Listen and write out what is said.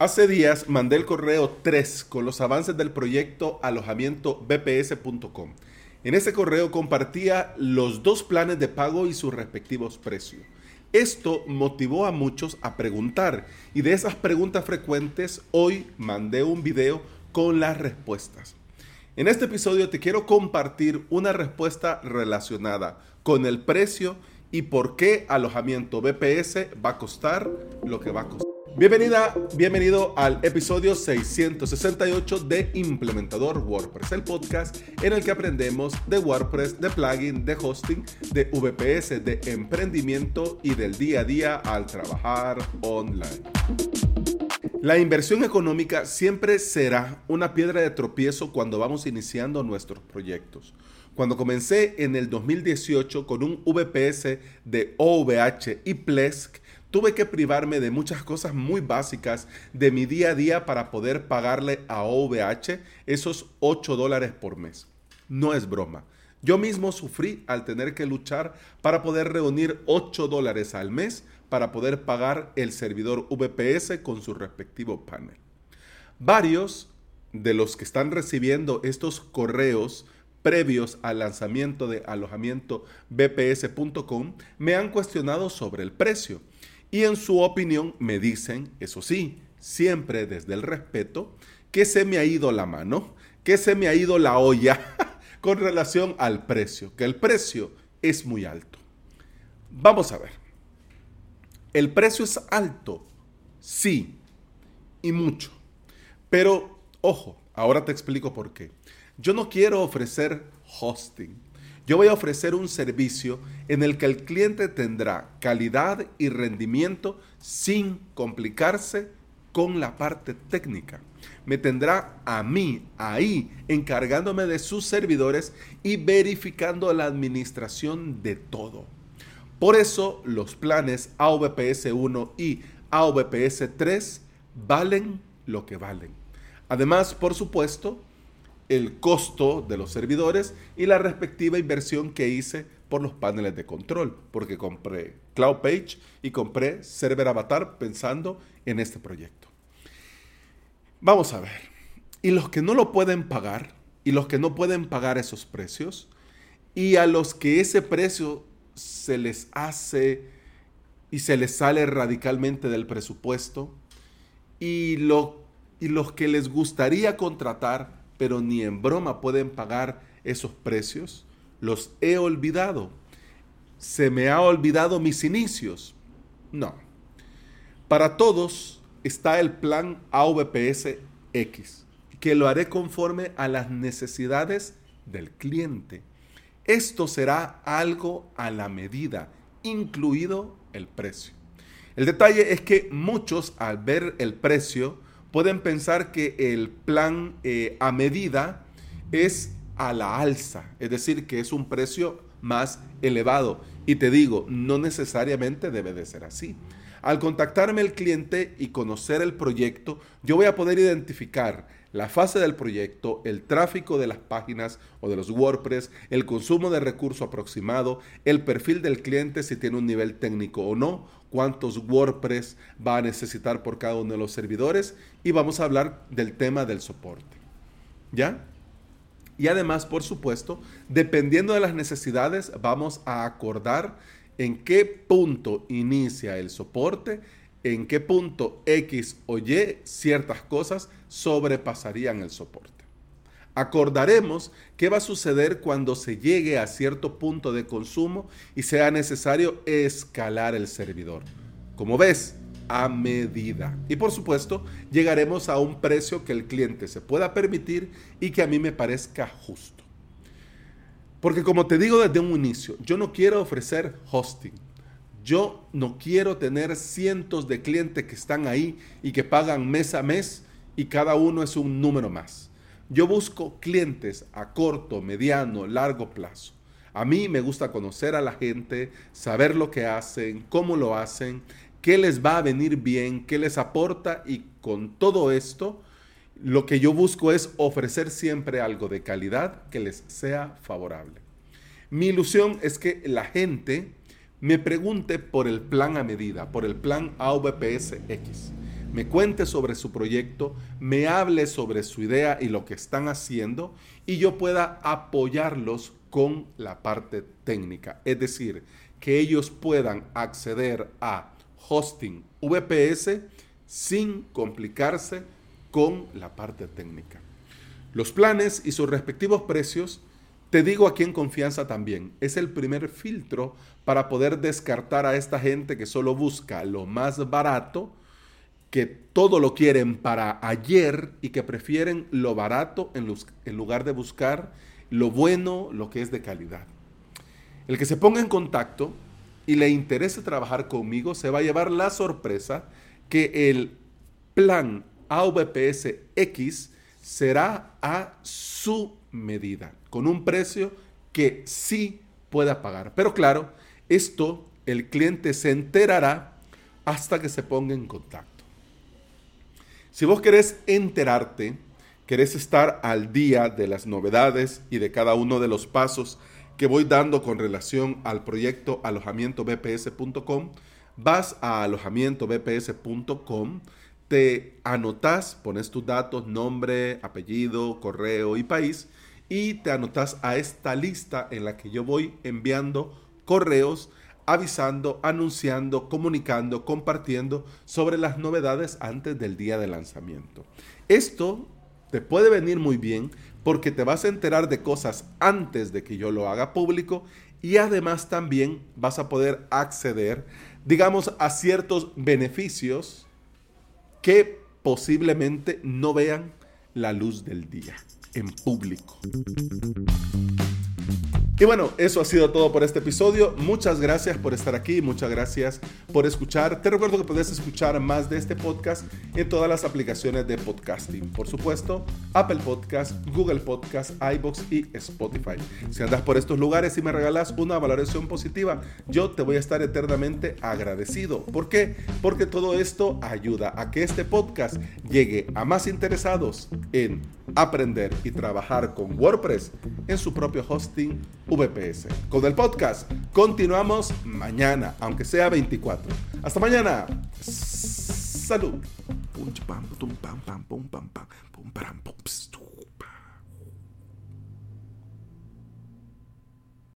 Hace días mandé el correo 3 con los avances del proyecto alojamiento bps.com. En ese correo compartía los dos planes de pago y sus respectivos precios. Esto motivó a muchos a preguntar y de esas preguntas frecuentes hoy mandé un video con las respuestas. En este episodio te quiero compartir una respuesta relacionada con el precio y por qué alojamiento BPS va a costar lo que va a costar. Bienvenida, bienvenido al episodio 668 de Implementador WordPress, el podcast en el que aprendemos de WordPress, de plugin, de hosting, de VPS, de emprendimiento y del día a día al trabajar online. La inversión económica siempre será una piedra de tropiezo cuando vamos iniciando nuestros proyectos. Cuando comencé en el 2018 con un VPS de OVH y Plesk, Tuve que privarme de muchas cosas muy básicas de mi día a día para poder pagarle a OVH esos 8 dólares por mes. No es broma. Yo mismo sufrí al tener que luchar para poder reunir 8 dólares al mes para poder pagar el servidor VPS con su respectivo panel. Varios de los que están recibiendo estos correos previos al lanzamiento de alojamiento bps.com me han cuestionado sobre el precio y en su opinión me dicen, eso sí, siempre desde el respeto, que se me ha ido la mano, que se me ha ido la olla con relación al precio, que el precio es muy alto. Vamos a ver. ¿El precio es alto? Sí, y mucho. Pero, ojo, ahora te explico por qué. Yo no quiero ofrecer hosting yo voy a ofrecer un servicio en el que el cliente tendrá calidad y rendimiento sin complicarse con la parte técnica. Me tendrá a mí ahí encargándome de sus servidores y verificando la administración de todo. Por eso los planes AVPS 1 y AVPS 3 valen lo que valen. Además, por supuesto, el costo de los servidores y la respectiva inversión que hice por los paneles de control, porque compré Cloud Page y compré Server Avatar pensando en este proyecto. Vamos a ver. Y los que no lo pueden pagar, y los que no pueden pagar esos precios, y a los que ese precio se les hace y se les sale radicalmente del presupuesto, y, lo, y los que les gustaría contratar pero ni en broma pueden pagar esos precios, los he olvidado. ¿Se me ha olvidado mis inicios? No. Para todos está el plan AVPS X, que lo haré conforme a las necesidades del cliente. Esto será algo a la medida, incluido el precio. El detalle es que muchos al ver el precio pueden pensar que el plan eh, a medida es a la alza, es decir, que es un precio más elevado. Y te digo, no necesariamente debe de ser así. Al contactarme el cliente y conocer el proyecto, yo voy a poder identificar la fase del proyecto, el tráfico de las páginas o de los WordPress, el consumo de recurso aproximado, el perfil del cliente si tiene un nivel técnico o no, cuántos WordPress va a necesitar por cada uno de los servidores y vamos a hablar del tema del soporte. ¿Ya? Y además, por supuesto, dependiendo de las necesidades, vamos a acordar en qué punto inicia el soporte, en qué punto X o Y ciertas cosas sobrepasarían el soporte. Acordaremos qué va a suceder cuando se llegue a cierto punto de consumo y sea necesario escalar el servidor. Como ves, a medida. Y por supuesto, llegaremos a un precio que el cliente se pueda permitir y que a mí me parezca justo. Porque como te digo desde un inicio, yo no quiero ofrecer hosting. Yo no quiero tener cientos de clientes que están ahí y que pagan mes a mes y cada uno es un número más. Yo busco clientes a corto, mediano, largo plazo. A mí me gusta conocer a la gente, saber lo que hacen, cómo lo hacen, qué les va a venir bien, qué les aporta y con todo esto, lo que yo busco es ofrecer siempre algo de calidad que les sea favorable. Mi ilusión es que la gente me pregunte por el plan a medida, por el plan AVPS X. me cuente sobre su proyecto, me hable sobre su idea y lo que están haciendo y yo pueda apoyarlos con la parte técnica. Es decir, que ellos puedan acceder a hosting VPS sin complicarse con la parte técnica. Los planes y sus respectivos precios, te digo aquí en confianza también, es el primer filtro para poder descartar a esta gente que solo busca lo más barato, que todo lo quieren para ayer y que prefieren lo barato en, lugar de buscar lo bueno, lo que es de calidad. El que se ponga en contacto y le interese trabajar conmigo se va a llevar la sorpresa que el plan AVPS X será a su medida, con un precio que sí pueda pagar. Pero claro, esto el cliente se enterará hasta que se ponga en contacto. Si vos querés enterarte, querés estar al día de las novedades y de cada uno de los pasos que voy dando con relación al proyecto alojamientobps.com, vas a alojamientobps.com, te anotas, pones tus datos, nombre, apellido, correo y país, y te anotas a esta lista en la que yo voy enviando correos avisando, anunciando, comunicando, compartiendo sobre las novedades antes del día de lanzamiento. Esto te puede venir muy bien porque te vas a enterar de cosas antes de que yo lo haga público y además también vas a poder acceder, digamos, a ciertos beneficios que posiblemente no vean la luz del día en público. Y bueno, eso ha sido todo por este episodio. Muchas gracias por estar aquí, muchas gracias por escuchar. Te recuerdo que puedes escuchar más de este podcast en todas las aplicaciones de podcasting. Por supuesto, Apple Podcast, Google Podcast, iBox y Spotify. Si andas por estos lugares y me regalas una valoración positiva, yo te voy a estar eternamente agradecido. ¿Por qué? Porque todo esto ayuda a que este podcast llegue a más interesados en aprender y trabajar con WordPress en su propio hosting VPS. Con el podcast continuamos mañana, aunque sea 24. Hasta mañana. Salud.